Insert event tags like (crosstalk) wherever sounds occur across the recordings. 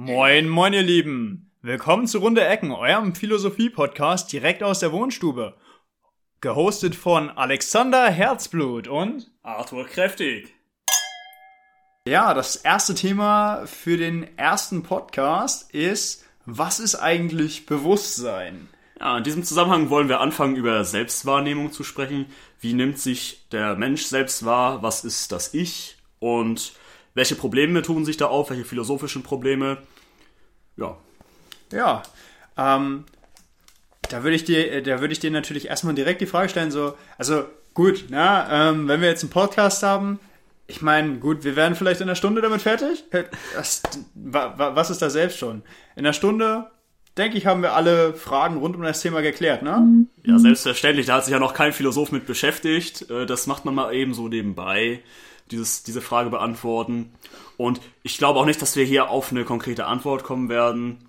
Moin, moin, ihr Lieben. Willkommen zu Runde Ecken, eurem Philosophie-Podcast direkt aus der Wohnstube. Gehostet von Alexander Herzblut und Arthur Kräftig. Ja, das erste Thema für den ersten Podcast ist, was ist eigentlich Bewusstsein? Ja, in diesem Zusammenhang wollen wir anfangen, über Selbstwahrnehmung zu sprechen. Wie nimmt sich der Mensch selbst wahr? Was ist das Ich? Und welche Probleme tun sich da auf? Welche philosophischen Probleme? Ja. Ja, ähm, da würde ich dir, da würde ich dir natürlich erstmal direkt die Frage stellen, so, also gut, na, ähm, wenn wir jetzt einen Podcast haben, ich meine, gut, wir werden vielleicht in einer Stunde damit fertig. Das, was ist da selbst schon? In einer Stunde, denke ich, haben wir alle Fragen rund um das Thema geklärt, ne? Ja, selbstverständlich. Da hat sich ja noch kein Philosoph mit beschäftigt. Äh, das macht man mal eben so nebenbei dieses, diese Frage beantworten. Und ich glaube auch nicht, dass wir hier auf eine konkrete Antwort kommen werden.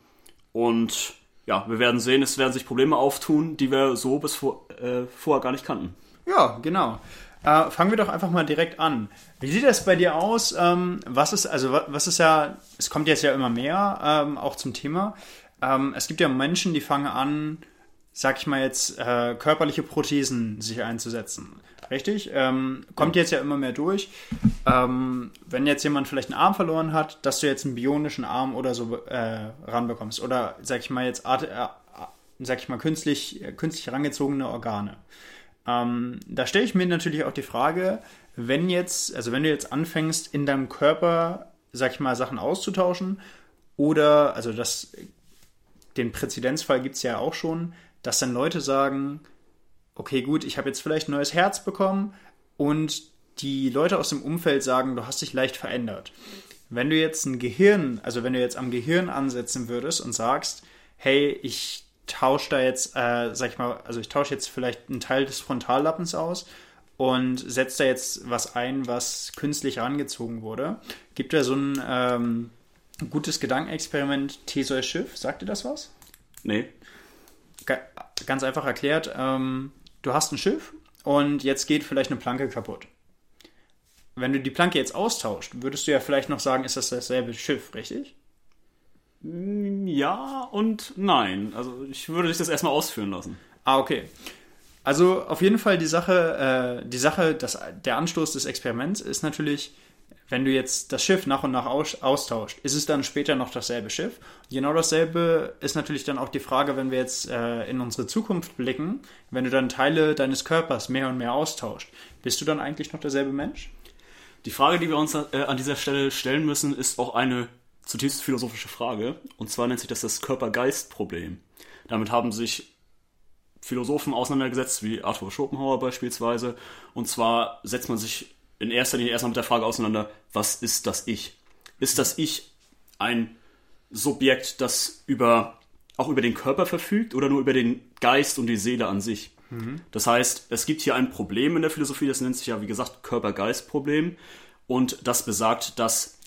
Und ja, wir werden sehen, es werden sich Probleme auftun, die wir so bis vor, äh, vorher gar nicht kannten. Ja, genau. Äh, fangen wir doch einfach mal direkt an. Wie sieht das bei dir aus? Ähm, was ist, also was ist ja, es kommt jetzt ja immer mehr, ähm, auch zum Thema. Ähm, es gibt ja Menschen, die fangen an, sag ich mal jetzt, äh, körperliche Prothesen sich einzusetzen. Richtig? Ähm, kommt jetzt ja immer mehr durch. Ähm, wenn jetzt jemand vielleicht einen Arm verloren hat, dass du jetzt einen bionischen Arm oder so äh, ranbekommst. Oder sag ich mal jetzt, Art, äh, sag ich mal, künstlich, äh, künstlich herangezogene Organe. Ähm, da stelle ich mir natürlich auch die Frage, wenn jetzt, also wenn du jetzt anfängst, in deinem Körper, sag ich mal, Sachen auszutauschen, oder, also das, den Präzedenzfall gibt es ja auch schon, dass dann Leute sagen, okay, gut, ich habe jetzt vielleicht ein neues Herz bekommen und die Leute aus dem Umfeld sagen, du hast dich leicht verändert. Wenn du jetzt ein Gehirn, also wenn du jetzt am Gehirn ansetzen würdest und sagst, hey, ich tausche da jetzt, äh, sag ich mal, also ich tausche jetzt vielleicht einen Teil des Frontallappens aus und setze da jetzt was ein, was künstlich herangezogen wurde. Gibt da so ein ähm, gutes Gedankenexperiment Theseus Schiff? Sagt dir das was? Nee. Ganz einfach erklärt, ähm, du hast ein Schiff und jetzt geht vielleicht eine Planke kaputt. Wenn du die Planke jetzt austauscht, würdest du ja vielleicht noch sagen, ist das dasselbe Schiff, richtig? Ja und nein. Also ich würde dich das erstmal ausführen lassen. Ah, okay. Also auf jeden Fall die Sache, äh, die Sache, dass der Anstoß des Experiments ist natürlich, wenn du jetzt das Schiff nach und nach aus, austauscht, ist es dann später noch dasselbe Schiff? Genau dasselbe ist natürlich dann auch die Frage, wenn wir jetzt äh, in unsere Zukunft blicken, wenn du dann Teile deines Körpers mehr und mehr austauscht, bist du dann eigentlich noch derselbe Mensch? Die Frage, die wir uns äh, an dieser Stelle stellen müssen, ist auch eine zutiefst philosophische Frage. Und zwar nennt sich das das Körper-Geist-Problem. Damit haben sich Philosophen auseinandergesetzt, wie Arthur Schopenhauer beispielsweise. Und zwar setzt man sich in erster Linie erstmal mit der Frage auseinander, was ist das Ich? Ist das Ich ein Subjekt, das über, auch über den Körper verfügt oder nur über den Geist und die Seele an sich? Mhm. Das heißt, es gibt hier ein Problem in der Philosophie, das nennt sich ja, wie gesagt, Körper-Geist-Problem. Und das besagt, dass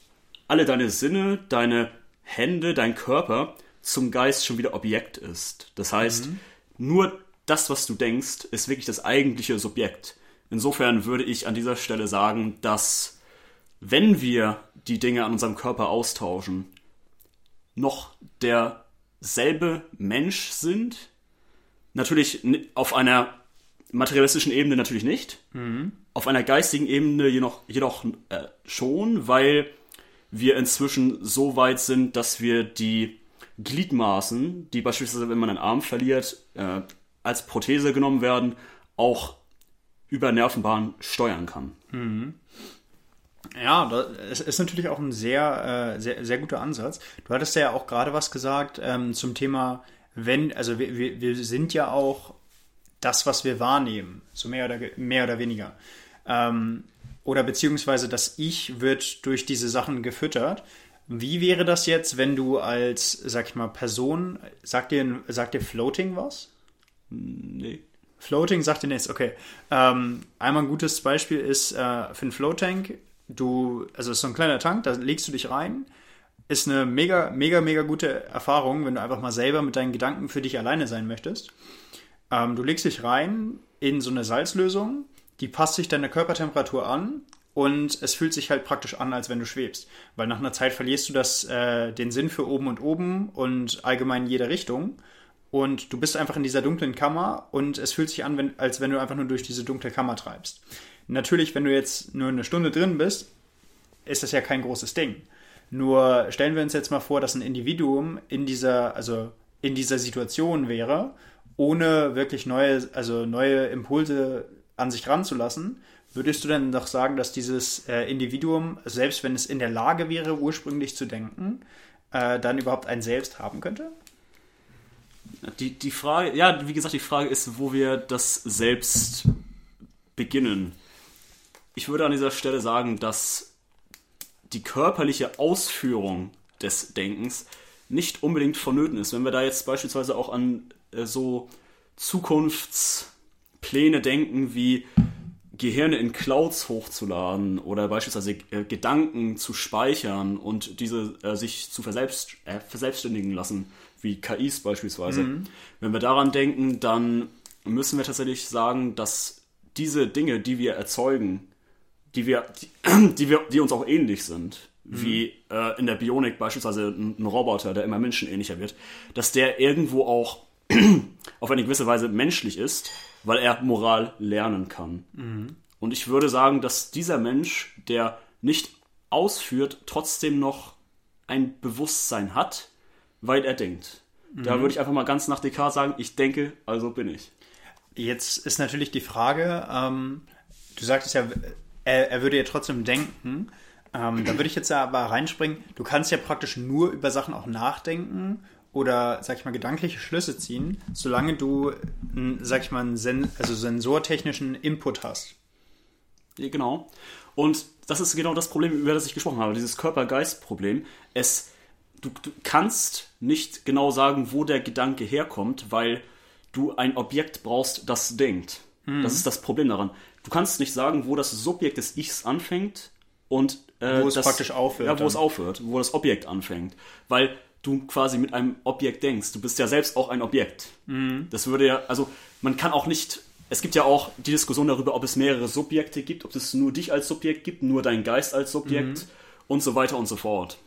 alle deine Sinne, deine Hände, dein Körper zum Geist schon wieder Objekt ist. Das heißt, mhm. nur das, was du denkst, ist wirklich das eigentliche Subjekt. Insofern würde ich an dieser Stelle sagen, dass wenn wir die Dinge an unserem Körper austauschen, noch derselbe Mensch sind. Natürlich auf einer materialistischen Ebene natürlich nicht. Mhm. Auf einer geistigen Ebene jedoch, jedoch äh, schon, weil wir inzwischen so weit sind, dass wir die Gliedmaßen, die beispielsweise, wenn man einen Arm verliert, äh, als Prothese genommen werden, auch über Nervenbahnen steuern kann. Mhm. Ja, das ist natürlich auch ein sehr, äh, sehr, sehr guter Ansatz. Du hattest ja auch gerade was gesagt ähm, zum Thema, wenn, also wir, wir, wir sind ja auch das, was wir wahrnehmen, so mehr oder, mehr oder weniger. Ähm, oder beziehungsweise das Ich wird durch diese Sachen gefüttert. Wie wäre das jetzt, wenn du als, sag ich mal, Person, sagt dir, sagt dir Floating was? Nee. Floating sagt dir nichts, okay. Ähm, einmal ein gutes Beispiel ist äh, für einen Float-Tank, du, also es ist so ein kleiner Tank, da legst du dich rein. Ist eine mega, mega, mega gute Erfahrung, wenn du einfach mal selber mit deinen Gedanken für dich alleine sein möchtest. Ähm, du legst dich rein in so eine Salzlösung, die passt sich deiner Körpertemperatur an und es fühlt sich halt praktisch an, als wenn du schwebst. Weil nach einer Zeit verlierst du das, äh, den Sinn für oben und oben und allgemein in jeder Richtung. Und du bist einfach in dieser dunklen Kammer und es fühlt sich an, wenn, als wenn du einfach nur durch diese dunkle Kammer treibst. Natürlich, wenn du jetzt nur eine Stunde drin bist, ist das ja kein großes Ding. Nur stellen wir uns jetzt mal vor, dass ein Individuum in dieser, also in dieser Situation wäre, ohne wirklich neue, also neue Impulse an sich ranzulassen, würdest du denn doch sagen, dass dieses äh, Individuum, selbst wenn es in der Lage wäre, ursprünglich zu denken, äh, dann überhaupt ein Selbst haben könnte? Die, die Frage, ja, wie gesagt, die Frage ist, wo wir das Selbst beginnen. Ich würde an dieser Stelle sagen, dass die körperliche Ausführung des Denkens nicht unbedingt vonnöten ist. Wenn wir da jetzt beispielsweise auch an äh, so Zukunftspläne denken, wie Gehirne in Clouds hochzuladen oder beispielsweise äh, Gedanken zu speichern und diese äh, sich zu verselbst, äh, verselbstständigen lassen, wie KIs beispielsweise. Mhm. Wenn wir daran denken, dann müssen wir tatsächlich sagen, dass diese Dinge, die wir erzeugen, die wir, die, (clears throat) die wir, die uns auch ähnlich sind, mhm. wie äh, in der Bionik beispielsweise ein, ein Roboter, der immer menschenähnlicher wird, dass der irgendwo auch (clears throat) auf eine gewisse Weise menschlich ist, weil er Moral lernen kann. Mhm. Und ich würde sagen, dass dieser Mensch, der nicht ausführt, trotzdem noch ein Bewusstsein hat, weil er denkt. Mhm. Da würde ich einfach mal ganz nach Descartes sagen, ich denke, also bin ich. Jetzt ist natürlich die Frage, ähm, du sagtest ja, er, er, würde ja trotzdem denken. Ähm, da würde ich jetzt aber reinspringen, du kannst ja praktisch nur über Sachen auch nachdenken oder, sag ich mal, gedankliche Schlüsse ziehen, solange du, sag ich mal, einen Sen also sensortechnischen Input hast. Genau. Und das ist genau das Problem, über das ich gesprochen habe, dieses Körper-Geist-Problem. Es, du, du kannst nicht genau sagen, wo der Gedanke herkommt, weil du ein Objekt brauchst, das denkt. Mhm. Das ist das Problem daran. Du kannst nicht sagen, wo das Subjekt des Ichs anfängt und äh, wo es das, praktisch aufhört. Ja, wo dann. es aufhört, wo das Objekt anfängt. Weil du quasi mit einem Objekt denkst. Du bist ja selbst auch ein Objekt. Mhm. Das würde ja, also man kann auch nicht, es gibt ja auch die Diskussion darüber, ob es mehrere Subjekte gibt, ob es nur dich als Subjekt gibt, nur dein Geist als Subjekt mhm. und so weiter und so fort.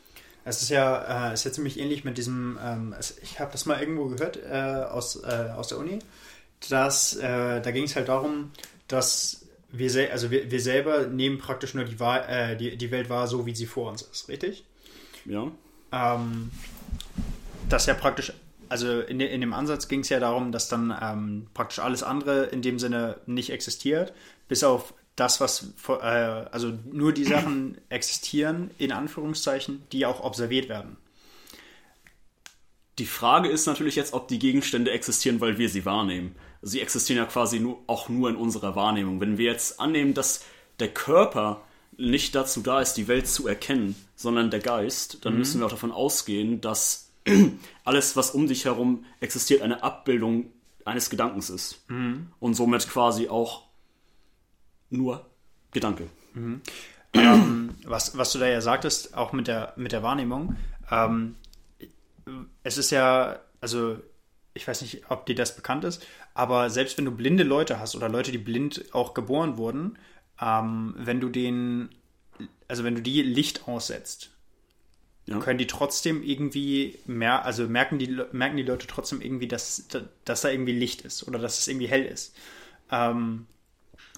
Es ist ja, äh, ist ja ziemlich ähnlich mit diesem, ähm, ich habe das mal irgendwo gehört äh, aus, äh, aus der Uni, dass äh, da ging es halt darum, dass wir, also wir, wir selber nehmen praktisch nur die, äh, die, die Welt wahr, so wie sie vor uns ist, richtig? Ja. Ähm, das ja praktisch, also in, in dem Ansatz ging es ja darum, dass dann ähm, praktisch alles andere in dem Sinne nicht existiert, bis auf das, was, äh, also nur die Sachen existieren, in Anführungszeichen, die auch observiert werden. Die Frage ist natürlich jetzt, ob die Gegenstände existieren, weil wir sie wahrnehmen. Sie existieren ja quasi nur, auch nur in unserer Wahrnehmung. Wenn wir jetzt annehmen, dass der Körper nicht dazu da ist, die Welt zu erkennen, sondern der Geist, dann mhm. müssen wir auch davon ausgehen, dass (clears throat) alles, was um dich herum existiert, eine Abbildung eines Gedankens ist. Mhm. Und somit quasi auch nur Gedanke. Mhm. ähm, was, was du da ja sagtest, auch mit der, mit der Wahrnehmung, ähm, es ist ja, also ich weiß nicht, ob dir das bekannt ist, aber selbst wenn du blinde Leute hast oder Leute, die blind auch geboren wurden, ähm, wenn du den, also wenn du die Licht aussetzt, ja. können die trotzdem irgendwie mehr, also merken die, merken die Leute trotzdem irgendwie, dass, dass da irgendwie Licht ist oder dass es irgendwie hell ist. Ähm,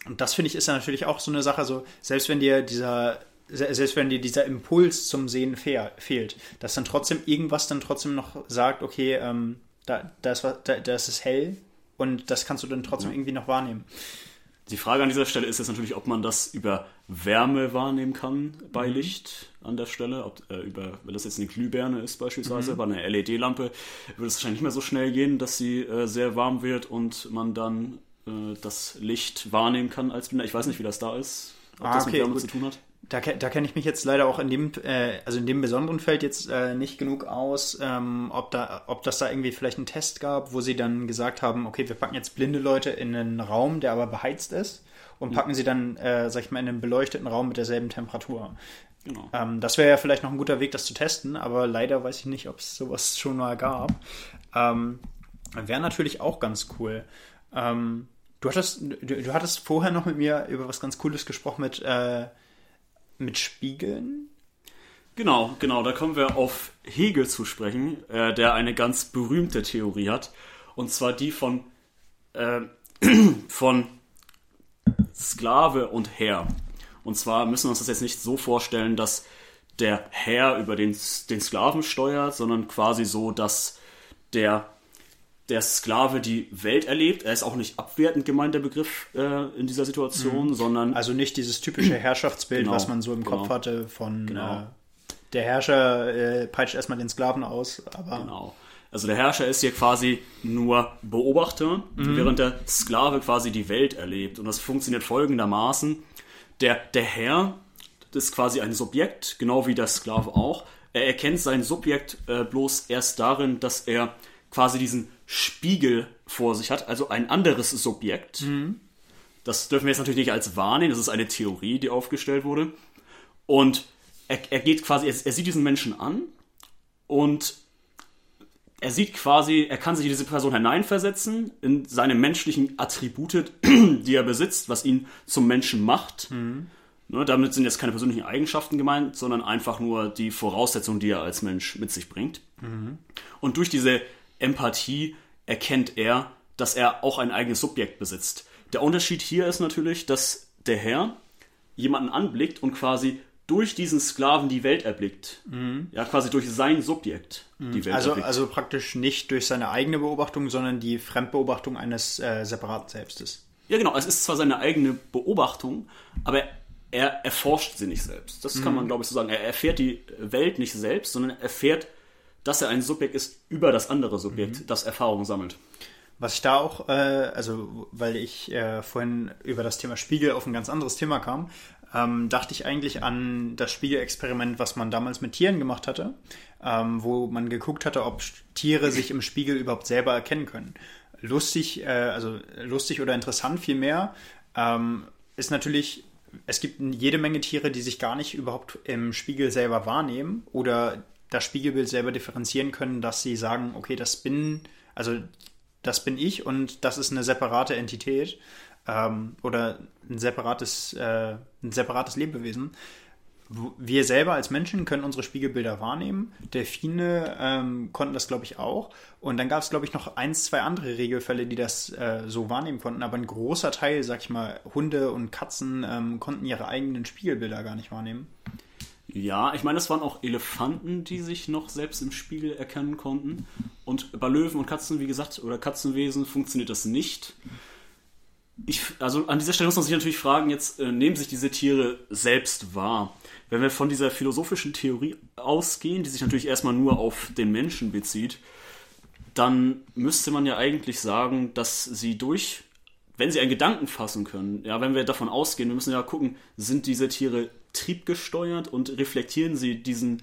und das finde ich ist ja natürlich auch so eine Sache, so, selbst wenn dir dieser, selbst wenn dir dieser Impuls zum Sehen fehl, fehlt, dass dann trotzdem irgendwas dann trotzdem noch sagt, okay, ähm, da, da, ist, da, da ist hell und das kannst du dann trotzdem irgendwie noch wahrnehmen. Die Frage an dieser Stelle ist jetzt natürlich, ob man das über Wärme wahrnehmen kann bei mhm. Licht an der Stelle. Ob, äh, über, wenn das jetzt eine Glühbirne ist beispielsweise, mhm. bei einer LED-Lampe würde es wahrscheinlich nicht mehr so schnell gehen, dass sie äh, sehr warm wird und man dann äh, das Licht wahrnehmen kann als Blinder. Ich weiß nicht, wie das da ist, ob ah, das okay, mit Wärme gut. zu tun hat. Da, da kenne ich mich jetzt leider auch in dem, äh, also in dem besonderen Feld jetzt äh, nicht genug aus, ähm, ob, da, ob das da irgendwie vielleicht einen Test gab, wo sie dann gesagt haben, okay, wir packen jetzt blinde Leute in einen Raum, der aber beheizt ist und packen mhm. sie dann, äh, sag ich mal, in einen beleuchteten Raum mit derselben Temperatur. Genau. Ähm, das wäre ja vielleicht noch ein guter Weg, das zu testen, aber leider weiß ich nicht, ob es sowas schon mal gab. Ähm, wäre natürlich auch ganz cool. Ähm, du, hattest, du, du, hattest vorher noch mit mir über was ganz Cooles gesprochen mit, äh, mit Spiegeln? Genau, genau, da kommen wir auf Hegel zu sprechen, äh, der eine ganz berühmte Theorie hat. Und zwar die von, äh, (clears throat) von Sklave und Herr. Und zwar müssen wir uns das jetzt nicht so vorstellen, dass der Herr über den, den Sklaven steuert, sondern quasi so, dass der, der Sklave die Welt erlebt. Er ist auch nicht abwertend gemeint, der Begriff äh, in dieser Situation, mhm. sondern. Also nicht dieses typische (clears throat) Herrschaftsbild, genau, was man so im genau, Kopf hatte von genau. äh, der Herrscher äh, peitscht erstmal den Sklaven aus, aber. Genau. Also der Herrscher ist hier quasi nur Beobachter, mhm. während der Sklave quasi die Welt erlebt. Und das funktioniert folgendermaßen. Der, der Herr ist quasi ein Subjekt, genau wie der Sklave auch. Er erkennt sein Subjekt äh, bloß erst darin, dass er quasi diesen Spiegel vor sich hat, also ein anderes Subjekt. Mhm. Das dürfen wir jetzt natürlich nicht als wahrnehmen, das ist eine Theorie, die aufgestellt wurde. Und er, er geht quasi, er, er sieht diesen Menschen an und er sieht quasi, er kann sich in diese Person hineinversetzen, in seine menschlichen Attribute, (clears throat) die er besitzt, was ihn zum Menschen macht. Mhm. Ne, damit sind jetzt keine persönlichen Eigenschaften gemeint, sondern einfach nur die Voraussetzungen, die er als Mensch mit sich bringt. Mhm. Und durch diese Empathie erkennt er, dass er auch ein eigenes Subjekt besitzt. Der Unterschied hier ist natürlich, dass der Herr jemanden anblickt und quasi durch diesen Sklaven die Welt erblickt. Mhm. Ja, quasi durch sein Subjekt mhm. die Welt also, erblickt. Also praktisch nicht durch seine eigene Beobachtung, sondern die Fremdbeobachtung eines äh, separaten Selbstes. Ja, genau. Es ist zwar seine eigene Beobachtung, aber er erforscht sie nicht selbst. Das kann mhm. man, glaube ich, so sagen. Er erfährt die Welt nicht selbst, sondern er erfährt, dass er ein Subjekt ist über das andere Subjekt, mhm. das Erfahrung sammelt. Was ich da auch, äh, also weil ich äh, vorhin über das Thema Spiegel auf ein ganz anderes Thema kam, ähm, dachte ich eigentlich an das Spiegelexperiment, was man damals mit Tieren gemacht hatte, ähm, wo man geguckt hatte, ob Tiere sich im Spiegel überhaupt selber erkennen können. Lustig, äh, also lustig oder interessant vielmehr, ähm, ist natürlich, es gibt jede Menge Tiere, die sich gar nicht überhaupt im Spiegel selber wahrnehmen oder das Spiegelbild selber differenzieren können, dass sie sagen, okay, das bin, also das bin ich und das ist eine separate Entität ähm, oder ein separates, äh, ein separates Lebewesen. Wir selber als Menschen können unsere Spiegelbilder wahrnehmen. Delfine ähm, konnten das, glaube ich, auch. Und dann gab es, glaube ich, noch ein, zwei andere Regelfälle, die das äh, so wahrnehmen konnten. Aber ein großer Teil, sag ich mal, Hunde und Katzen ähm, konnten ihre eigenen Spiegelbilder gar nicht wahrnehmen. Ja, ich meine, es waren auch Elefanten, die sich noch selbst im Spiegel erkennen konnten. Und bei Löwen und Katzen, wie gesagt, oder Katzenwesen funktioniert das nicht ich, also an dieser Stelle muss man sich natürlich fragen, jetzt äh, nehmen sich diese Tiere selbst wahr? Wenn wir von dieser philosophischen Theorie ausgehen, die sich natürlich erstmal nur auf den Menschen bezieht, dann müsste man ja eigentlich sagen, dass sie durch, wenn sie einen Gedanken fassen können, ja, wenn wir davon ausgehen, wir müssen ja gucken, sind diese Tiere triebgesteuert und reflektieren sie diesen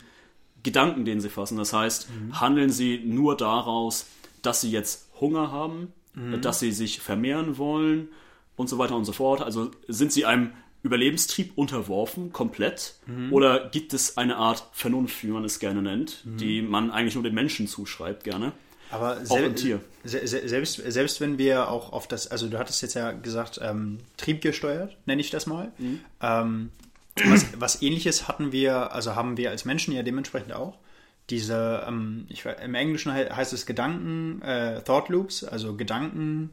Gedanken, den sie fassen? Das heißt, mhm. handeln sie nur daraus, dass sie jetzt Hunger haben, mhm. dass sie sich vermehren wollen und so weiter und so fort. Also sind sie einem Überlebenstrieb unterworfen, komplett? Mhm. Oder gibt es eine Art Vernunft, wie man es gerne nennt, mhm. die man eigentlich nur den Menschen zuschreibt, gerne? Aber sel se selbst, selbst wenn wir auch auf das, also du hattest jetzt ja gesagt, ähm, triebgesteuert, nenne ich das mal. Mhm. Ähm, was, was, ähnliches hatten wir, also haben wir als Menschen ja dementsprechend auch. Diese, ähm, ich, im Englischen heißt es Gedanken, äh, Thought Loops, also Gedanken,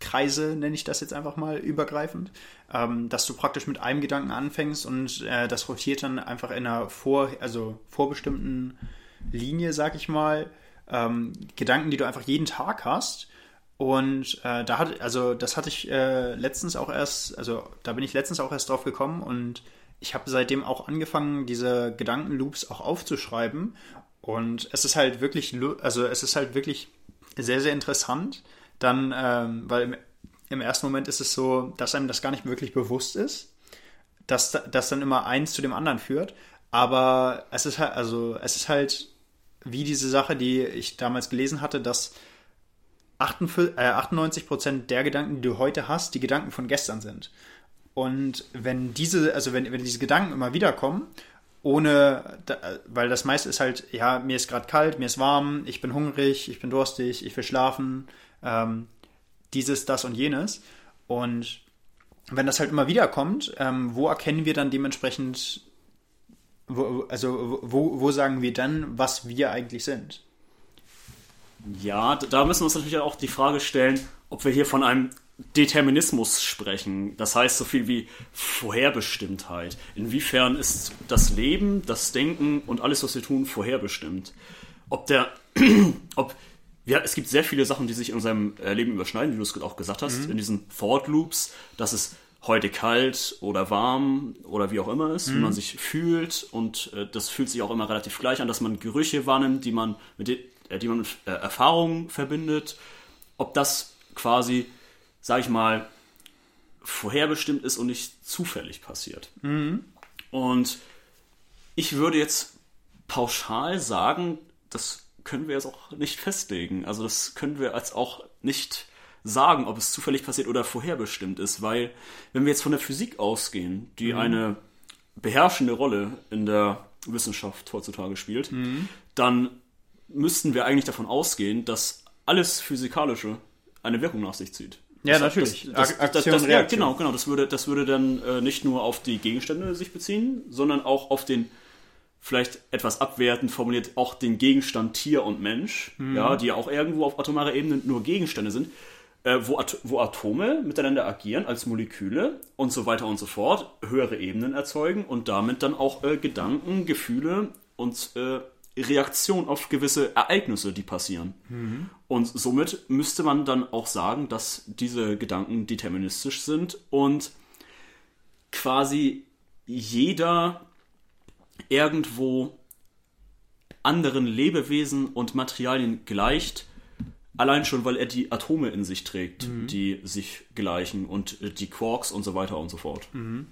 Kreise, nenne ich das jetzt einfach mal übergreifend, ähm, dass du praktisch mit einem Gedanken anfängst und äh, das rotiert dann einfach in einer vor, also vorbestimmten Linie, sag ich mal, ähm, Gedanken, die du einfach jeden Tag hast. Und äh, da hat, also das hatte ich äh, letztens auch erst, also da bin ich letztens auch erst drauf gekommen und ich habe seitdem auch angefangen, diese Gedankenloops auch aufzuschreiben. Und es ist halt wirklich, also es ist halt wirklich sehr, sehr interessant, dann, ähm, weil im, im, ersten Moment ist es so, dass einem das gar nicht wirklich bewusst ist, dass das dann immer eins zu dem anderen führt. Aber es ist halt, also es ist halt wie diese Sache, die ich damals gelesen hatte, dass 98% äh, der Gedanken, die du heute hast, die Gedanken von gestern sind. Und wenn diese, also wenn, wenn diese Gedanken immer wieder kommen, ohne, weil das meiste ist halt, ja, mir ist gerade kalt, mir ist warm, ich bin hungrig, ich bin durstig, ich will schlafen, ähm, dieses, das und jenes. Und wenn das halt immer wieder kommt, ähm, wo erkennen wir dann dementsprechend wo, also wo, wo sagen wir dann, was wir eigentlich sind? Ja, da müssen wir uns natürlich auch die Frage stellen, ob wir hier von einem Determinismus sprechen. Das heißt so viel wie Vorherbestimmtheit. Inwiefern ist das Leben, das Denken und alles, was wir tun, vorherbestimmt? Ob der, (clears throat) ob, ja, es gibt sehr viele Sachen, die sich in unserem äh, Leben überschneiden, wie du es auch gesagt hast, mhm. in diesen Thought Loops, dass es heute kalt oder warm oder wie auch immer ist, mhm. wie man sich fühlt und äh, das fühlt sich auch immer relativ gleich an, dass man Gerüche wahrnimmt, die man mit, de, äh, die man mit äh, Erfahrungen verbindet. Ob das quasi, sag ich mal, vorherbestimmt ist und nicht zufällig passiert. Mhm. Und ich würde jetzt pauschal sagen, das können wir jetzt auch nicht festlegen. Also das können wir als auch nicht sagen, ob es zufällig passiert oder vorherbestimmt ist, weil wenn wir jetzt von der Physik ausgehen, die mhm. eine beherrschende Rolle in der Wissenschaft heutzutage spielt, mhm. dann müssten wir eigentlich davon ausgehen, dass alles Physikalische eine Wirkung nach sich zieht. Ja, das, natürlich. Das, das, Aktion, das, ja, genau, genau. Das würde, das würde dann äh, nicht nur auf die Gegenstände sich beziehen, sondern auch auf den vielleicht etwas abwertend formuliert auch den Gegenstand Tier und Mensch, mhm. ja, die ja auch irgendwo auf atomarer Ebene nur Gegenstände sind, äh, wo, At wo Atome miteinander agieren als Moleküle und so weiter und so fort, höhere Ebenen erzeugen und damit dann auch äh, Gedanken, Gefühle und äh, Reaktion auf gewisse Ereignisse, die passieren. Mhm. Und somit müsste man dann auch sagen, dass diese Gedanken deterministisch sind und quasi jeder irgendwo anderen Lebewesen und Materialien gleicht, allein schon, weil er die Atome in sich trägt, mhm. die sich gleichen und die Quarks und so weiter und so fort. Mhm.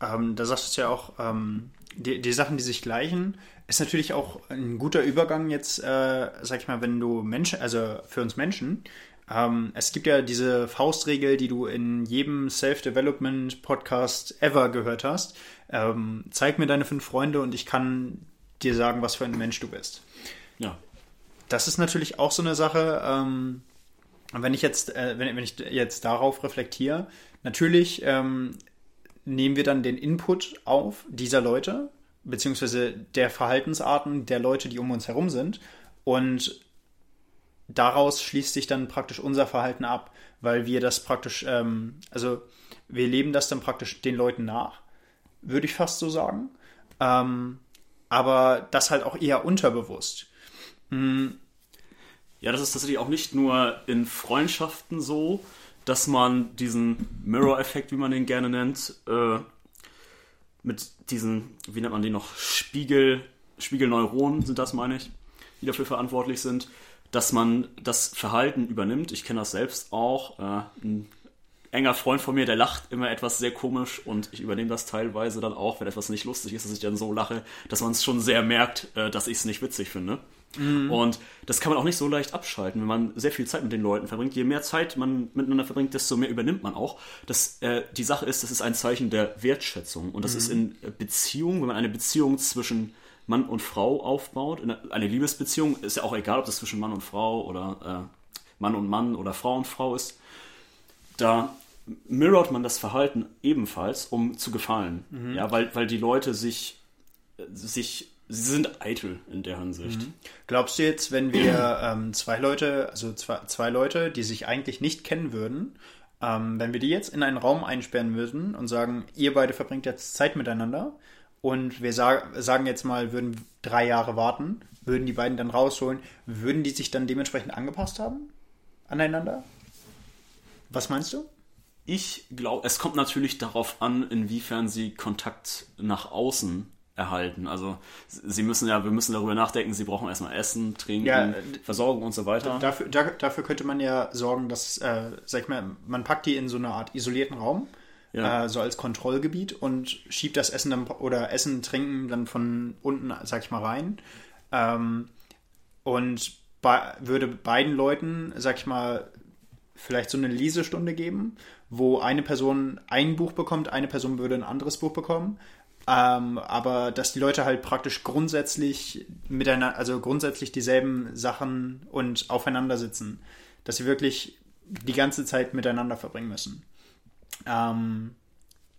Ähm, da sagst du ja auch, ähm, die, die, Sachen, die sich gleichen, ist natürlich auch ein guter Übergang jetzt, äh, sag ich mal, wenn du Menschen, also für uns Menschen, ähm, es gibt ja diese Faustregel, die du in jedem Self-Development-Podcast ever gehört hast. Ähm, zeig mir deine fünf Freunde und ich kann dir sagen, was für ein Mensch du bist. Ja. Das ist natürlich auch so eine Sache, ähm, wenn ich jetzt, äh, wenn, wenn, ich jetzt darauf reflektiere, natürlich ähm, nehmen wir dann den Input auf dieser Leute, beziehungsweise der Verhaltensarten der Leute, die um uns herum sind. Und daraus schließt sich dann praktisch unser Verhalten ab, weil wir das praktisch, ähm, also wir leben das dann praktisch den Leuten nach, würde ich fast so sagen. Ähm, aber das halt auch eher unterbewusst. Mhm. Ja, das ist tatsächlich auch nicht nur in Freundschaften so, dass man diesen Mirror-Effekt, wie man den gerne nennt, äh, mit diesen, wie nennt man die noch, Spiegel, Spiegelneuronen sind das, meine ich, die dafür verantwortlich sind, dass man das Verhalten übernimmt. Ich kenne das selbst auch. Äh, ein enger Freund von mir, der lacht immer etwas sehr komisch und ich übernehme das teilweise dann auch, wenn etwas nicht lustig ist, dass ich dann so lache, dass man es schon sehr merkt, äh, dass ich es nicht witzig finde. Mhm. Und das kann man auch nicht so leicht abschalten, wenn man sehr viel Zeit mit den Leuten verbringt. Je mehr Zeit man miteinander verbringt, desto mehr übernimmt man auch. Das, äh, die Sache ist, das ist ein Zeichen der Wertschätzung. Und das mhm. ist in Beziehungen, wenn man eine Beziehung zwischen Mann und Frau aufbaut, eine Liebesbeziehung, ist ja auch egal, ob das zwischen Mann und Frau oder äh, Mann und Mann oder Frau und Frau ist, da mirrort man das Verhalten ebenfalls, um zu gefallen. Mhm. Ja, weil, weil die Leute sich, sich sie sind eitel in der Hinsicht. Mhm. Glaubst du jetzt, wenn wir ähm, zwei Leute, also zwei, zwei Leute, die sich eigentlich nicht kennen würden, ähm, wenn wir die jetzt in einen Raum einsperren würden und sagen, ihr beide verbringt jetzt Zeit miteinander und wir sag, sagen jetzt mal, würden drei Jahre warten, würden die beiden dann rausholen, würden die sich dann dementsprechend angepasst haben aneinander? Was meinst du? Ich glaube, es kommt natürlich darauf an, inwiefern sie Kontakt nach außen erhalten. Also sie müssen ja, wir müssen darüber nachdenken, sie brauchen erstmal Essen, Trinken, ja, Versorgung und so weiter. Dafür, da, dafür könnte man ja sorgen, dass, äh, sag ich mal, man packt die in so eine Art isolierten Raum, ja. äh, so als Kontrollgebiet und schiebt das Essen dann oder Essen, Trinken dann von unten, sag ich mal, rein. Ähm, und bei, würde beiden Leuten, sag ich mal, vielleicht so eine Lesestunde geben, wo eine Person ein Buch bekommt, eine Person würde ein anderes Buch bekommen ähm, aber dass die Leute halt praktisch grundsätzlich miteinander, also grundsätzlich dieselben Sachen und aufeinander sitzen. Dass sie wirklich die ganze Zeit miteinander verbringen müssen. Ähm,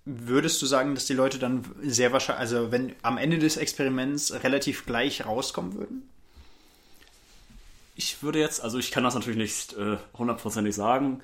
würdest du sagen, dass die Leute dann sehr wahrscheinlich, also wenn am Ende des Experiments relativ gleich rauskommen würden? Ich würde jetzt, also ich kann das natürlich nicht äh, hundertprozentig sagen,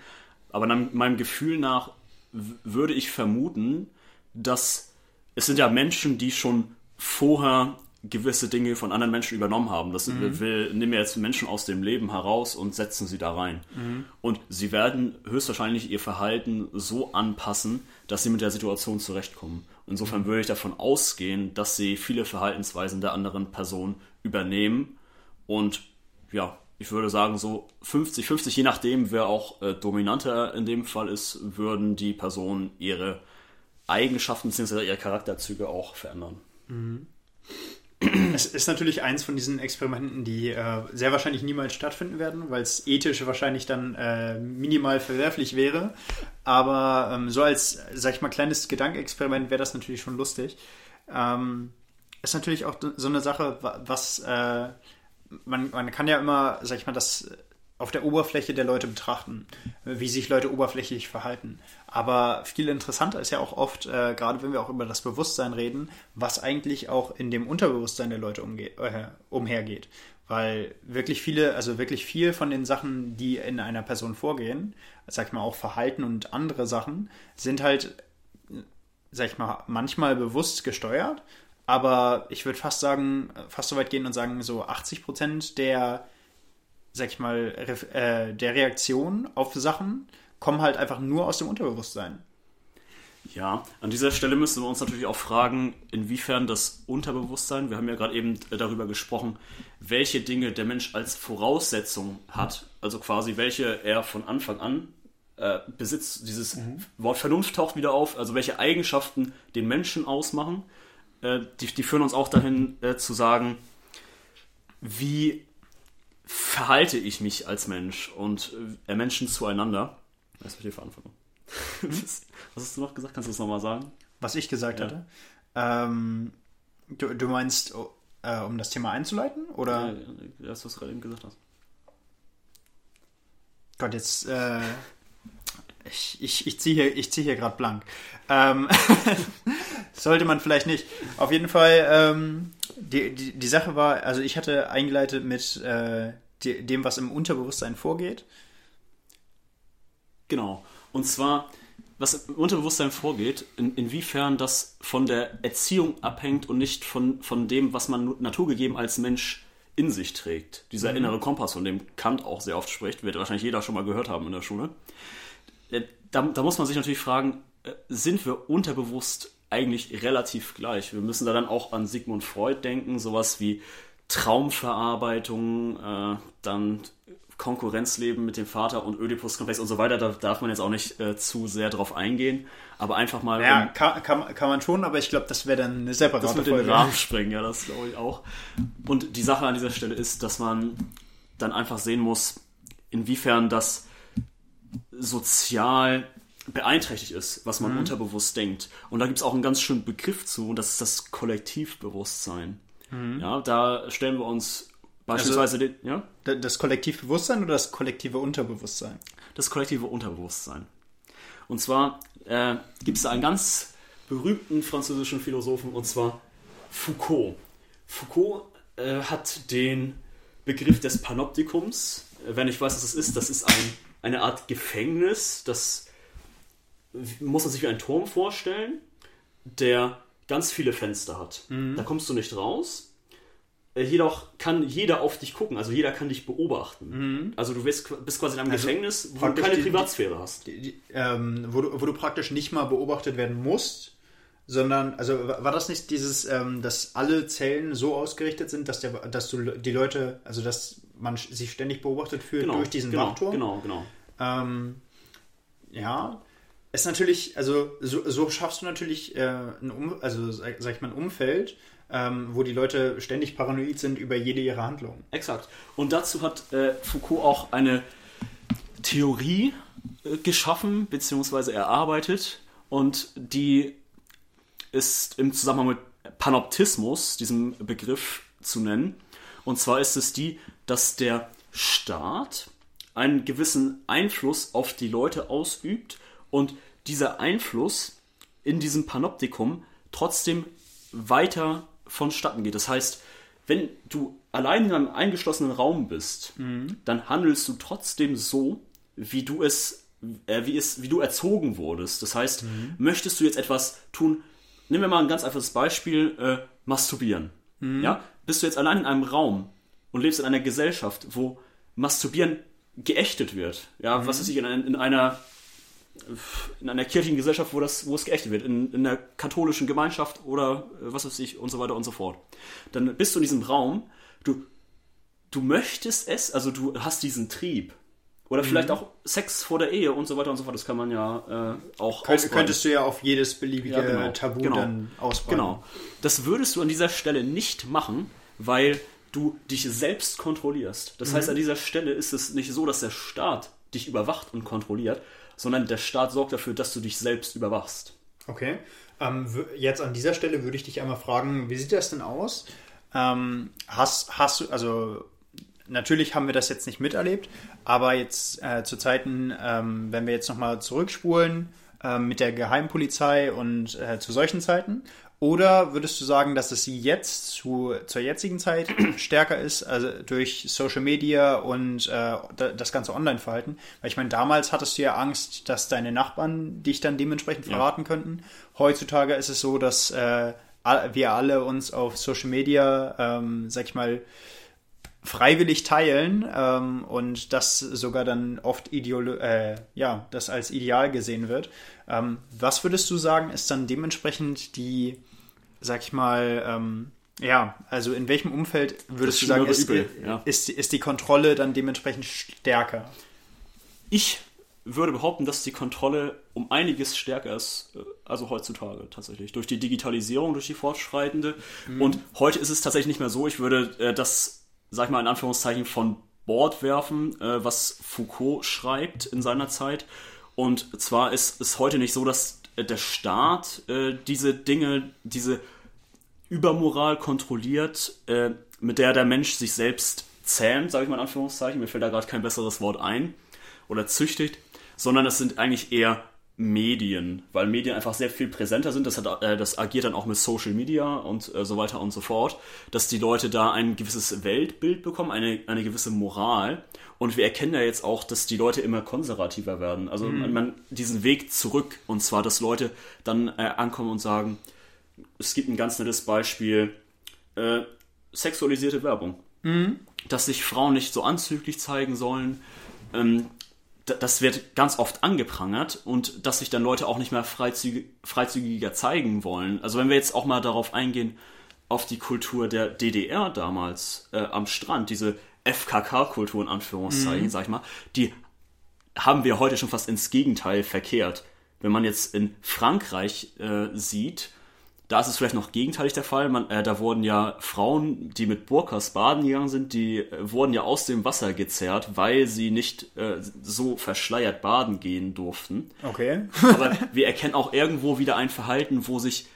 aber nach meinem Gefühl nach würde ich vermuten, dass es sind ja Menschen, die schon vorher gewisse Dinge von anderen Menschen übernommen haben. Das mhm. wir nehmen jetzt Menschen aus dem Leben heraus und setzen sie da rein. Mhm. Und sie werden höchstwahrscheinlich ihr Verhalten so anpassen, dass sie mit der Situation zurechtkommen. Insofern mhm. würde ich davon ausgehen, dass sie viele Verhaltensweisen der anderen Person übernehmen. Und ja, ich würde sagen, so 50, 50, je nachdem, wer auch äh, dominanter in dem Fall ist, würden die Personen ihre Eigenschaften bzw. ihre Charakterzüge auch verändern. Mhm. Es ist natürlich eins von diesen Experimenten, die äh, sehr wahrscheinlich niemals stattfinden werden, weil es ethisch wahrscheinlich dann äh, minimal verwerflich wäre. Aber ähm, so als, sag ich mal, kleines Gedankenexperiment wäre das natürlich schon lustig. Ähm, ist natürlich auch so eine Sache, was äh, man, man kann ja immer, sag ich mal, das auf der Oberfläche der Leute betrachten, wie sich Leute oberflächlich verhalten. Aber viel interessanter ist ja auch oft, äh, gerade wenn wir auch über das Bewusstsein reden, was eigentlich auch in dem Unterbewusstsein der Leute äh, umhergeht. Weil wirklich viele, also wirklich viel von den Sachen, die in einer Person vorgehen, sag ich mal auch Verhalten und andere Sachen, sind halt, sag ich mal, manchmal bewusst gesteuert. Aber ich würde fast sagen, fast so weit gehen und sagen, so 80 Prozent der sag ich mal, äh, der Reaktion auf Sachen kommen halt einfach nur aus dem Unterbewusstsein. Ja, an dieser Stelle müssen wir uns natürlich auch fragen, inwiefern das Unterbewusstsein, wir haben ja gerade eben äh, darüber gesprochen, welche Dinge der Mensch als Voraussetzung hat, also quasi welche er von Anfang an äh, besitzt. Dieses mhm. Wort Vernunft taucht wieder auf, also welche Eigenschaften den Menschen ausmachen. Äh, die, die, führen uns auch dahin äh, zu wie verhalte ich mich als Mensch und äh, Menschen zueinander. Das ist die Verantwortung. (laughs) was hast du noch gesagt? Kannst du das nochmal sagen? Was ich gesagt ja. hatte? Ähm, du, du, meinst, oh, äh, um das Thema einzuleiten? Oder? Ja, das, was du gerade eben gesagt hast. Gott, jetzt. Äh, ich, ich, ich ziehe hier, zieh hier gerade blank. Ähm, (laughs) sollte man vielleicht nicht. Auf jeden Fall, ähm, die, die, die Sache war, also ich hatte eingeleitet mit äh, dem, was im Unterbewusstsein vorgeht. Genau. Und zwar, was im Unterbewusstsein vorgeht, in, inwiefern das von der Erziehung abhängt und nicht von, von dem, was man naturgegeben als Mensch in sich trägt. Dieser mhm. innere Kompass, von dem Kant auch sehr oft spricht, wird wahrscheinlich jeder schon mal gehört haben in der Schule. Äh, da, da muss man sich natürlich fragen, äh, sind wir unterbewusst eigentlich relativ gleich. Wir müssen da dann auch an Sigmund Freud denken, sowas wie Traumverarbeitung, äh, dann Konkurrenzleben mit dem Vater und Oedipus-Komplex und so weiter, da darf man jetzt auch nicht äh, zu sehr drauf eingehen, aber einfach mal... Ja, um, kann, kann, kann, man schon, aber ich glaube, das wäre dann eine separate Das wird den Rahmen sprengen, ja, das glaube ich auch. Und die Sache an dieser Stelle ist, dass man dann einfach sehen muss, inwiefern das sozial beeinträchtigt ist, was man mhm. unterbewusst denkt. Und da gibt es auch einen ganz schönen Begriff zu, und das ist das Kollektivbewusstsein. Mhm. Ja, da stellen wir uns beispielsweise also, den, ja? Das Kollektivbewusstsein oder das kollektive Unterbewusstsein? Das kollektive Unterbewusstsein. Und zwar äh, gibt es einen ganz berühmten französischen Philosophen, und zwar Foucault. Foucault äh, hat den Begriff des Panoptikums. Wenn ich weiß, was das ist, das ist ein, eine Art Gefängnis, das muss man sich wie ein Turm vorstellen, der ganz viele Fenster hat. Mhm. Da kommst du nicht raus. Äh, jedoch kann jeder auf dich gucken, also jeder kann dich beobachten. Mhm. Also du bist, bist quasi in einem also Gefängnis, wo du keine die, Privatsphäre hast. Die, die, ähm, wo, du, wo du praktisch nicht mal beobachtet werden musst, sondern, also war das nicht dieses, ähm, dass alle Zellen so ausgerichtet sind, dass, der, dass du die Leute, also dass man sich ständig beobachtet fühlt genau, durch diesen genau, Wachturm? Genau, genau. Ähm, ja, ist natürlich, also so, so schaffst du natürlich äh, ein, um, also sag, sag, ich mal, ein Umfeld, ähm, wo die Leute ständig paranoid sind über jede ihrer Handlungen. Exakt. Und dazu hat äh, Foucault auch eine Theorie äh, geschaffen bzw. erarbeitet und die ist im Zusammenhang mit Panoptismus, diesem Begriff zu nennen. Und zwar ist es die, dass der Staat einen gewissen Einfluss auf die Leute ausübt und dieser Einfluss in diesem Panoptikum trotzdem weiter vonstatten geht. Das heißt, wenn du allein in einem eingeschlossenen Raum bist, dann handelst du trotzdem so, wie du es, äh, wie es, wie du erzogen wurdest. Das heißt, möchtest du jetzt etwas tun, nehmen wir mal ein ganz einfaches Beispiel, äh, masturbieren. Ja? Bist du jetzt allein in einem Raum und lebst in einer Gesellschaft, wo Masturbieren geächtet wird. Ja, was weiß ich, in, in einer in einer kirchlichen Gesellschaft, wo, das, wo es geächtet wird, in, in einer katholischen Gemeinschaft oder äh, was weiß ich und so weiter und so fort. Dann bist du in diesem Raum, du, du möchtest es, also du hast diesen Trieb. Oder vielleicht auch Sex vor der Ehe und so weiter und so fort. Das kann man ja äh, auch Könnt, ausbreiten. könntest du ja auf jedes beliebige Ja, genau. Tabu Genau. dann ausbreiten. Genau. Das würdest du an dieser Stelle nicht machen, weil du dich selbst kontrollierst. Das Mhm. heißt, an dieser Stelle ist es nicht so, dass der Staat dich überwacht und kontrolliert, sondern der Staat sorgt dafür, dass du dich selbst überwachst. Okay. Ähm, jetzt an dieser Stelle würde ich dich einmal fragen, wie sieht das denn aus? Ähm, hast, hast du, also natürlich haben wir das jetzt nicht miterlebt, aber jetzt äh, zu Zeiten, ähm, wenn wir jetzt nochmal zurückspulen ähm, mit der Geheimpolizei und äh, zu solchen Zeiten, oder würdest du sagen, dass es jetzt zu, zur jetzigen Zeit (clears throat) stärker ist, also durch Social Media und äh, da- das ganze Online-Verhalten? Weil ich meine, damals hattest du ja Angst, dass deine Nachbarn dich dann dementsprechend verraten könnten. Heutzutage ist es so, dass äh, wir alle uns auf Social Media, ähm, sag ich mal, freiwillig teilen ähm, und das sogar dann oft ideolo äh, ja, das als ideal gesehen wird. Ähm, was würdest du sagen, ist dann dementsprechend die, sag ich mal, ähm, ja, also in welchem Umfeld würdest du sagen, ist, Übel, ja. ist, ist die Kontrolle dann dementsprechend stärker? Ich würde behaupten, dass die Kontrolle um einiges stärker ist, äh, also heutzutage tatsächlich. Durch die Digitalisierung, durch die fortschreitende. Und heute ist es tatsächlich nicht mehr so. Ich würde äh, das, sag ich mal in Anführungszeichen, von Bord werfen, äh, was Foucault schreibt in seiner Zeit. Und zwar ist es heute nicht so, dass der Staat äh, diese Dinge, diese Übermoral kontrolliert, äh, mit der der Mensch sich selbst zähmt, sage ich mal in Anführungszeichen, mir fällt da gerade kein besseres Wort ein, oder züchtigt, sondern es sind eigentlich eher Medien, weil Medien einfach sehr viel präsenter sind. Das, hat, äh, das agiert dann auch mit Social Media und äh, so weiter und so fort, dass die Leute da ein gewisses Weltbild bekommen, eine, eine gewisse Moral. Und wir erkennen ja jetzt auch, dass die Leute immer konservativer werden. Also man, man diesen Weg zurück, und zwar, dass Leute dann äh, ankommen und sagen, es gibt ein ganz nettes Beispiel, äh, sexualisierte Werbung. Dass sich Frauen nicht so anzüglich zeigen sollen. Ähm, das wird ganz oft angeprangert und dass sich dann Leute auch nicht mehr freizügig, freizügiger zeigen wollen. Also wenn wir jetzt auch mal darauf eingehen, auf die Kultur der DDR damals äh, am Strand, diese FKK-Kultur in Anführungszeichen, sag ich mal, die haben wir heute schon fast ins Gegenteil verkehrt. Wenn man jetzt in Frankreich äh, sieht, da ist es vielleicht noch gegenteilig der Fall. Man, äh, da wurden ja Frauen, die mit Burkas baden gegangen sind, die äh, wurden ja aus dem Wasser gezerrt, weil sie nicht äh, so verschleiert baden gehen durften. Okay. (laughs) Aber wir erkennen auch irgendwo wieder ein Verhalten, wo sich,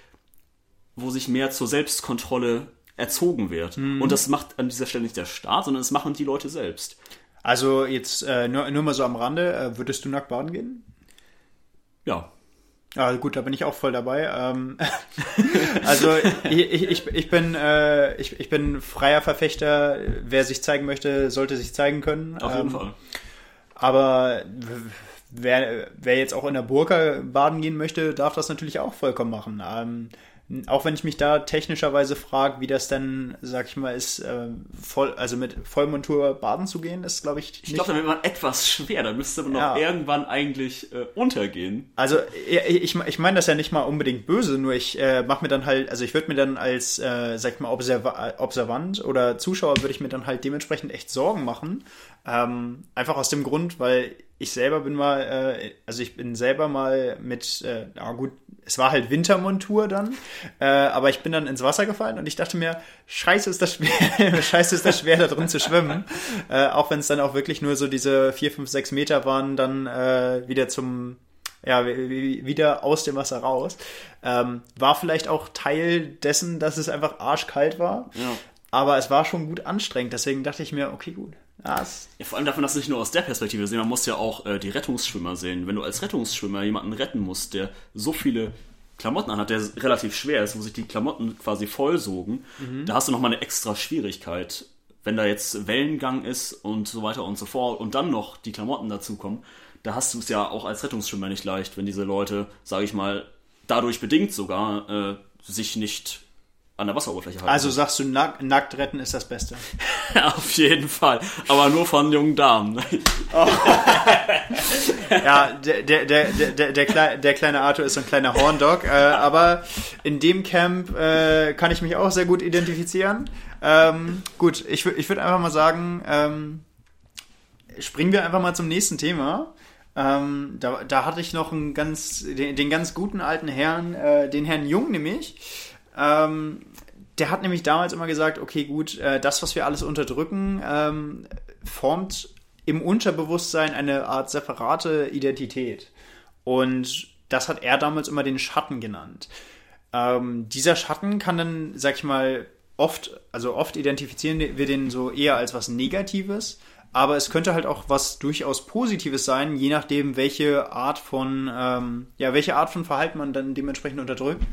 wo sich mehr zur Selbstkontrolle erzogen wird. Und das macht an dieser Stelle nicht der Staat, sondern es machen die Leute selbst. Also jetzt äh, nur, nur mal so am Rande, äh, würdest du nackt baden gehen? Ja, Ja, gut, da bin ich auch voll dabei. Ähm, (laughs) also ich, ich, ich, bin, äh, ich, ich bin freier Verfechter. Wer sich zeigen möchte, sollte sich zeigen können. auf jeden Ähm, Fall. Aber wer, wer jetzt auch in der Burka baden gehen möchte, darf das natürlich auch vollkommen machen. Ähm, auch wenn ich mich da technischerweise frage, wie das denn, sag ich mal, ist, äh, voll, also mit Vollmontur baden zu gehen, ist, glaube ich, Ich glaube, dann wird man etwas schwer. Da müsste man Ja. noch irgendwann eigentlich äh, untergehen. Also ich, ich, ich meine das ja nicht mal unbedingt böse, nur ich äh, mache mir dann halt, also ich würde mir dann als, äh, sag ich mal, Observa Observant oder Zuschauer würde ich mir dann halt dementsprechend echt Sorgen machen. Ähm, einfach aus dem Grund, weil ich selber bin mal, äh, also ich bin selber mal mit, äh, na gut, es war halt Wintermontur dann, äh, aber ich bin dann ins Wasser gefallen und ich dachte mir, scheiße ist das schwer, (laughs) scheiße ist das schwer, da drin zu schwimmen. Äh, auch wenn es dann auch wirklich nur so diese vier, fünf, sechs Meter waren, dann äh, wieder zum ja, wie- wie- wieder aus dem Wasser raus. Ähm, war vielleicht auch Teil dessen, dass es einfach arschkalt war. Ja. Aber es war schon gut anstrengend. Deswegen dachte ich mir, okay, gut. Ja, vor allem darf man das nicht nur aus der Perspektive sehen, man muss ja auch äh, die Rettungsschwimmer sehen. Wenn du als Rettungsschwimmer jemanden retten musst, der so viele Klamotten anhat, der relativ schwer ist, wo sich die Klamotten quasi vollsogen, Mhm. da hast du nochmal eine extra Schwierigkeit. Wenn da jetzt Wellengang ist und so weiter und so fort und dann noch die Klamotten dazukommen, da hast du es ja auch als Rettungsschwimmer nicht leicht, wenn diese Leute, sage ich mal, dadurch bedingt sogar äh, sich nicht an der Wasseroberfläche halten. Also sagst du, nack, nackt retten ist das Beste. (laughs) auf jeden Fall. Aber nur von jungen Damen. (laughs) Ja, der, der, der, der, der, der, Klei- der kleine Arthur ist so ein kleiner Horndog, äh, aber in dem Camp äh, kann ich mich auch sehr gut identifizieren. Ähm, gut, ich, ich würde einfach mal sagen, ähm, springen wir einfach mal zum nächsten Thema. Ähm, da, da hatte ich noch einen ganz, den, den ganz guten alten Herrn, äh, den Herrn Jung nämlich. Ähm, der hat nämlich damals immer gesagt, okay, gut, äh, das, was wir alles unterdrücken, ähm, formt im Unterbewusstsein eine Art separate Identität. Und das hat er damals immer den Schatten genannt. Ähm, dieser Schatten kann dann, sag ich mal, oft, also oft identifizieren wir den so eher als was Negatives, aber es könnte halt auch was durchaus Positives sein, je nachdem, welche Art von, ähm, ja, welche Art von Verhalten man dann dementsprechend unterdrückt.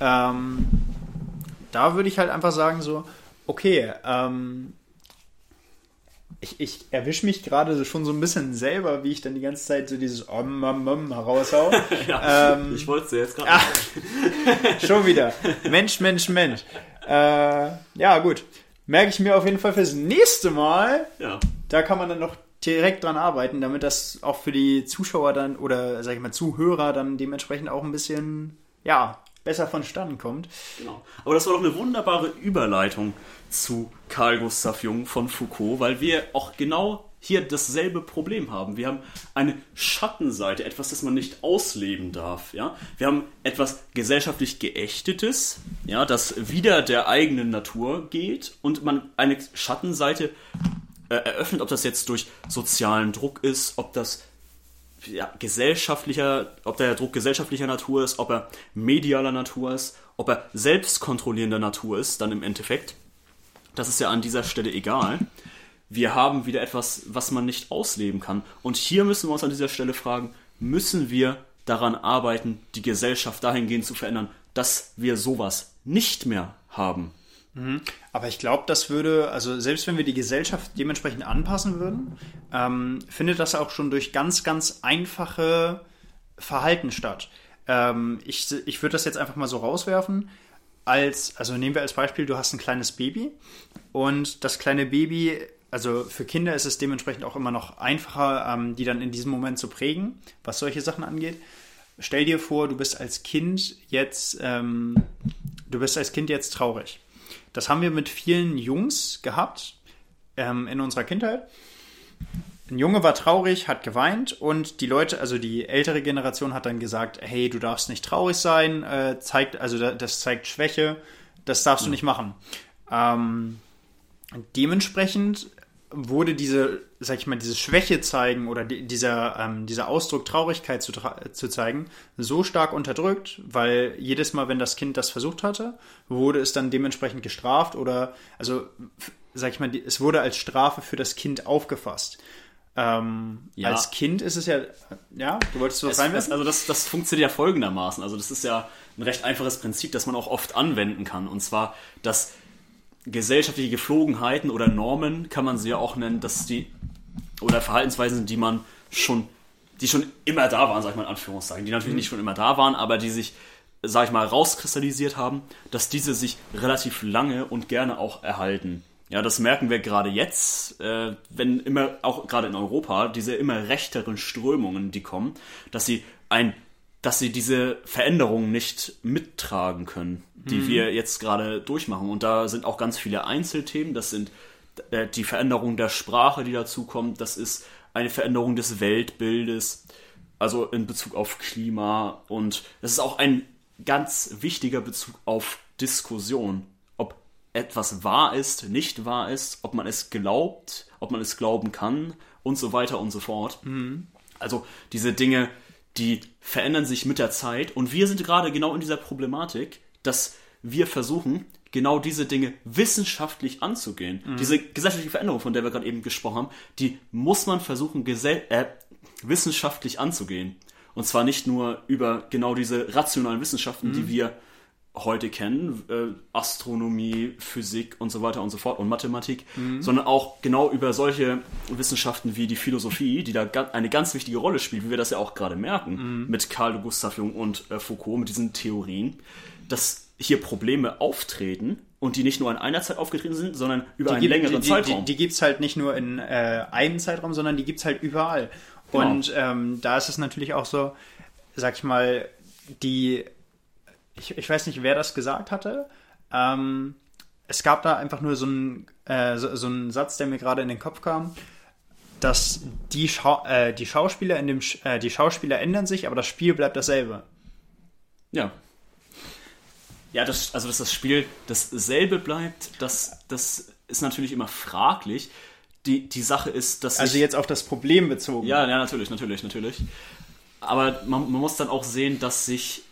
Ähm, da würde ich halt einfach sagen so, okay, ähm, ich, ich erwische mich gerade schon so ein bisschen selber, wie ich dann die ganze Zeit so dieses Om, Om, Om raushau. (laughs) ähm, Ich wollte es dir jetzt gerade Ah. Schon wieder. Mensch, Mensch, Mensch. Äh, ja, gut. Merke ich mir auf jeden Fall fürs nächste Mal. Ja. Da kann man dann noch direkt dran arbeiten, damit das auch für die Zuschauer dann oder sag ich mal Zuhörer dann dementsprechend auch ein bisschen ja besser vonstatten kommt. Genau. Aber das war doch eine wunderbare Überleitung zu Carl Gustav Jung von Foucault, weil wir auch genau hier dasselbe Problem haben. Wir haben eine Schattenseite, etwas, das man nicht ausleben darf. Ja? Wir haben etwas gesellschaftlich Geächtetes, ja, das wieder der eigenen Natur geht und man eine Schattenseite äh, eröffnet, ob das jetzt durch sozialen Druck ist, ob das ja, gesellschaftlicher, ob der Druck gesellschaftlicher Natur ist, ob er medialer Natur ist, ob er selbstkontrollierender Natur ist, dann im Endeffekt. Das ist ja an dieser Stelle egal. Wir haben wieder etwas, was man nicht ausleben kann. Und hier müssen wir uns an dieser Stelle fragen, müssen wir daran arbeiten, die Gesellschaft dahingehend zu verändern, dass wir sowas nicht mehr haben? Aber ich glaube, das würde, also selbst wenn wir die Gesellschaft dementsprechend anpassen würden, ähm, findet das auch schon durch ganz, ganz einfache Verhalten statt. Ähm, ich ich würde das jetzt einfach mal so rauswerfen. Als, also nehmen wir als Beispiel, du hast ein kleines Baby und das kleine Baby, also für Kinder ist es dementsprechend auch immer noch einfacher, ähm, die dann in diesem Moment zu prägen, was solche Sachen angeht. Stell dir vor, du bist als Kind jetzt, ähm, du bist als Kind jetzt traurig. Das haben wir mit vielen Jungs gehabt ähm, in unserer Kindheit. Ein Junge war traurig, hat geweint und die Leute, also die ältere Generation hat dann gesagt, hey, du darfst nicht traurig sein, äh, zeigt, also da- das zeigt Schwäche, das darfst du nicht machen. Ähm, dementsprechend wurde diese, sag ich mal, diese Schwäche zeigen oder die, dieser, ähm, dieser Ausdruck Traurigkeit zu, tra- zu zeigen, so stark unterdrückt, weil jedes Mal, wenn das Kind das versucht hatte, wurde es dann dementsprechend gestraft oder, also, sag ich mal, die- es wurde als Strafe für das Kind aufgefasst. Ähm, Ja. Als Kind ist es ja, ja, du wolltest was reinwerfen? also das, das funktioniert ja folgendermaßen. Also das ist ja ein recht einfaches Prinzip, das man auch oft anwenden kann. Und zwar, dass gesellschaftliche Geflogenheiten oder Normen, kann man sie ja auch nennen, dass die, oder Verhaltensweisen, die man schon, die schon immer da waren, sag ich mal in Anführungszeichen, die natürlich nicht schon immer da waren, aber die sich, sag ich mal, rauskristallisiert haben, dass diese sich relativ lange und gerne auch erhalten. Ja, das merken wir gerade jetzt, äh, wenn immer, auch gerade in Europa, diese immer rechteren Strömungen, die kommen, dass sie ein, dass sie diese Veränderungen nicht mittragen können, die wir jetzt gerade durchmachen. Und da sind auch ganz viele Einzelthemen. Das sind äh, die Veränderung der Sprache, die dazu kommt. Das ist eine Veränderung des Weltbildes, also in Bezug auf Klima. Und das ist auch ein ganz wichtiger Bezug auf Diskussion. Ob etwas wahr ist, nicht wahr ist, ob man es glaubt, ob man es glauben kann und so weiter und so fort. Also diese Dinge, die verändern sich mit der Zeit und wir sind gerade genau in dieser Problematik, dass wir versuchen, genau diese Dinge wissenschaftlich anzugehen. Diese gesellschaftliche Veränderung, von der wir gerade eben gesprochen haben, die muss man versuchen, äh, wissenschaftlich anzugehen. Und zwar nicht nur über genau diese rationalen Wissenschaften, die wir heute kennen, äh, Astronomie, Physik und so weiter und so fort und Mathematik, sondern auch genau über solche Wissenschaften wie die Philosophie, die da eine ganz wichtige Rolle spielt, wie wir das ja auch gerade merken, mit Carl Gustav Jung und äh, Foucault, mit diesen Theorien, dass hier Probleme auftreten und die nicht nur in einer Zeit aufgetreten sind, sondern über einen gibt- längeren die, Zeitraum. Die, die gibt es halt nicht nur in äh, einem Zeitraum, sondern die gibt es halt überall. Genau. Und ähm, da ist es natürlich auch so, sag ich mal, die, ich, ich weiß nicht, wer das gesagt hatte. Ähm, es gab da einfach nur so einen, äh, so, so einen Satz, der mir gerade in den Kopf kam, dass die, Schau äh, die Schauspieler in dem Sch äh, die Schauspieler ändern sich, aber das Spiel bleibt dasselbe. Ja. Ja, das, also dass das Spiel dasselbe bleibt, das, das ist natürlich immer fraglich. Die, die Sache ist, dass Also sich- jetzt auf das Problem bezogen. Ja, ja, natürlich, natürlich, natürlich. Aber man, man muss dann auch sehen, dass sich,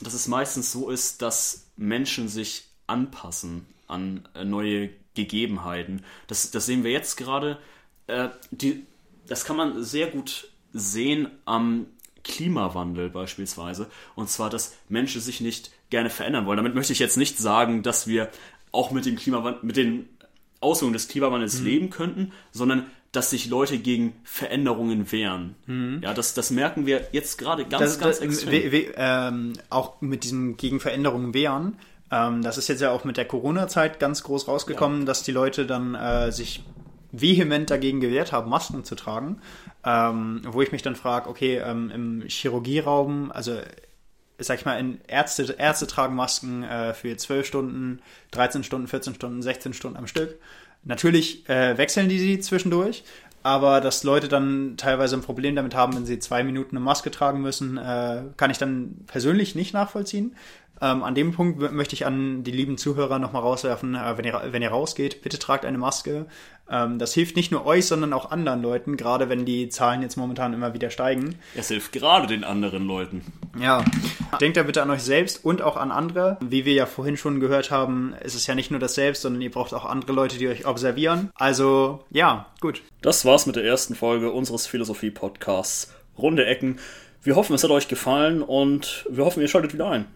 dass es meistens so ist, dass Menschen sich anpassen an äh, neue Gegebenheiten. Das, das sehen wir jetzt gerade. Äh, die, das kann man sehr gut sehen am Klimawandel beispielsweise. Und zwar, dass Menschen sich nicht gerne verändern wollen. Damit möchte ich jetzt nicht sagen, dass wir auch mit dem Klimawandel, mit den Auswirkungen des Klimawandels leben könnten, sondern dass sich Leute gegen Veränderungen wehren. Ja, das, das merken wir jetzt gerade ganz, das, ganz das, extrem. we, we, ähm, auch mit diesem gegen Veränderungen wehren. Ähm, das ist jetzt ja auch mit der Corona-Zeit ganz groß rausgekommen, dass die Leute dann äh, sich vehement dagegen gewehrt haben, Masken zu tragen. Ähm, wo ich mich dann frage, okay, ähm, im Chirurgieraum, also sag ich mal, in Ärzte, Ärzte tragen Masken äh, für 12 Stunden, 13 Stunden, 14 Stunden, 16 Stunden am Stück. Natürlich äh, wechseln die sie zwischendurch, aber dass Leute dann teilweise ein Problem damit haben, wenn sie zwei Minuten eine Maske tragen müssen, äh, kann ich dann persönlich nicht nachvollziehen. Ähm, an dem Punkt möchte ich an die lieben Zuhörer nochmal rauswerfen, äh, wenn, ihr, wenn ihr rausgeht, bitte tragt eine Maske. Ähm, das hilft nicht nur euch, sondern auch anderen Leuten, gerade wenn die Zahlen jetzt momentan immer wieder steigen. Es hilft gerade den anderen Leuten. Ja. Denkt da bitte an euch selbst und auch an andere. Wie wir ja vorhin schon gehört haben, ist es ja nicht nur das Selbst, sondern ihr braucht auch andere Leute, die euch observieren. Also, ja, gut. Das war's mit der ersten Folge unseres Philosophie-Podcasts Runde Ecken. Wir hoffen, es hat euch gefallen und wir hoffen, ihr schaltet wieder ein.